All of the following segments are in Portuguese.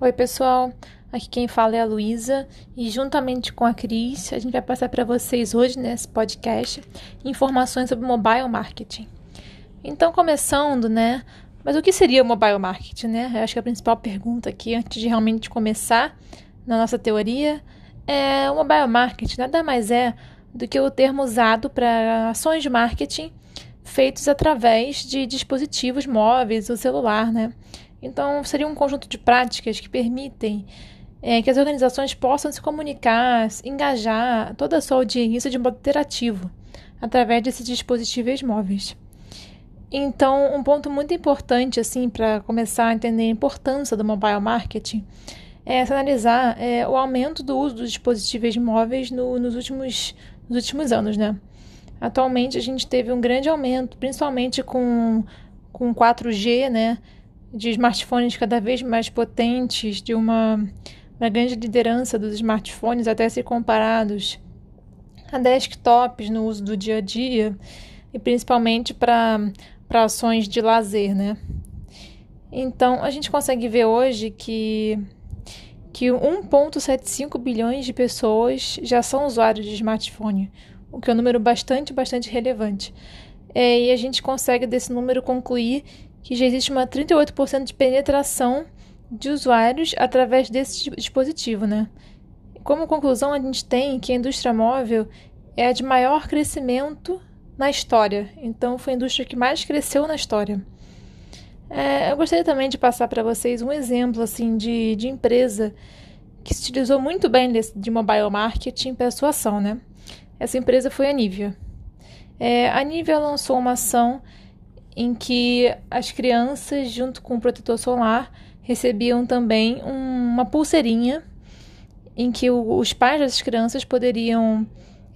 Oi, pessoal. Aqui quem fala é a Luísa e juntamente com a Cris, a gente vai passar para vocês hoje nesse podcast informações sobre mobile marketing. Então, começando, né? Mas o que seria o mobile marketing, né? Eu acho que a principal pergunta aqui, antes de realmente começar na nossa teoria, é o mobile marketing nada mais é do que o termo usado para ações de marketing feitos através de dispositivos móveis ou celular, né? Então, seria um conjunto de práticas que permitem é, que as organizações possam se comunicar, engajar toda a sua audiência de modo interativo, através desses dispositivos móveis. Então, um ponto muito importante, assim, para começar a entender a importância do mobile marketing, é analisar é, o aumento do uso dos dispositivos móveis no, nos, últimos, nos últimos anos, né? Atualmente, a gente teve um grande aumento, principalmente com, com 4G, né? De smartphones cada vez mais potentes, de uma, uma grande liderança dos smartphones, até ser comparados a desktops no uso do dia a dia, e principalmente para ações de lazer, né? Então, a gente consegue ver hoje que, que 1,75 bilhões de pessoas já são usuários de smartphone, o que é um número bastante, bastante relevante. É, e a gente consegue desse número concluir que já existe uma 38% de penetração de usuários através desse dispositivo, né? Como conclusão, a gente tem que a indústria móvel é a de maior crescimento na história. Então, foi a indústria que mais cresceu na história. É, eu gostaria também de passar para vocês um exemplo assim de, de empresa que se utilizou muito bem de mobile marketing para sua ação, né? Essa empresa foi a Nivea. É, a Nivea lançou uma ação em que as crianças, junto com o protetor solar, recebiam também uma pulseirinha em que o, os pais das crianças poderiam,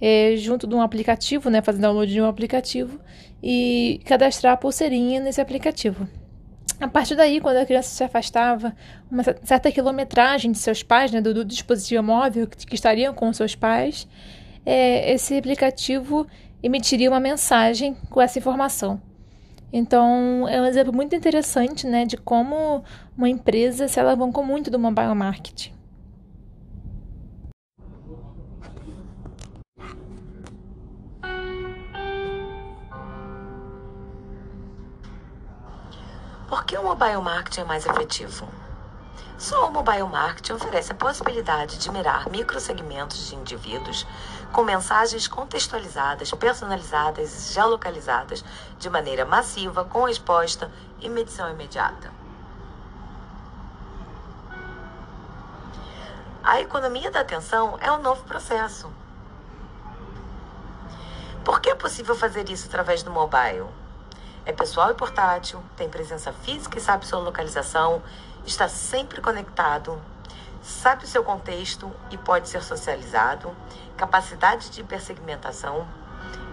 é, junto de um aplicativo, né, fazer download de um aplicativo e cadastrar a pulseirinha nesse aplicativo. A partir daí, quando a criança se afastava uma certa quilometragem de seus pais, né, do, do dispositivo móvel que, que, estariam com seus pais, é, esse aplicativo emitiria uma mensagem com essa informação. Então, é um exemplo muito interessante né, de como uma empresa se alavancou muito do mobile marketing. Por que o mobile marketing é mais efetivo? Só o mobile marketing oferece a possibilidade de mirar microsegmentos de indivíduos com mensagens contextualizadas, personalizadas e geolocalizadas de maneira massiva, com resposta e medição imediata. A economia da atenção é um novo processo. Por que é possível fazer isso através do mobile? É pessoal e portátil, tem presença física e sabe sua localização está sempre conectado, sabe o seu contexto e pode ser socializado, capacidade de hipersegmentação,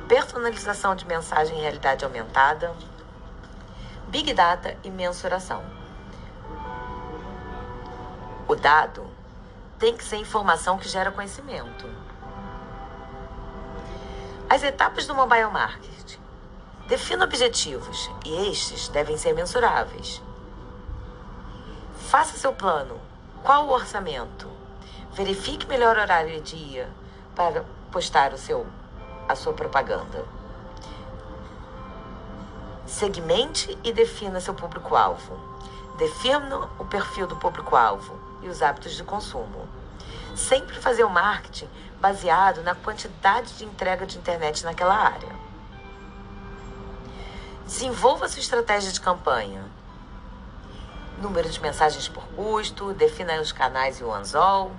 personalização de mensagem em realidade aumentada, Big Data e mensuração. O dado tem que ser informação que gera conhecimento. As etapas do mobile marketing. Defina objetivos e estes devem ser mensuráveis. Faça seu plano. Qual o orçamento? Verifique melhor horário e dia para postar o seu, a sua propaganda. Segmente e defina seu público-alvo. Defina o perfil do público-alvo e os hábitos de consumo. Sempre fazer o marketing baseado na quantidade de entrega de internet naquela área. Desenvolva sua estratégia de campanha número de mensagens por custo, defina os canais e o anzol.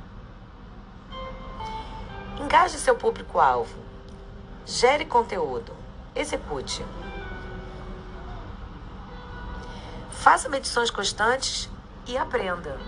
Engaje seu público-alvo. Gere conteúdo. Execute. Faça medições constantes e aprenda.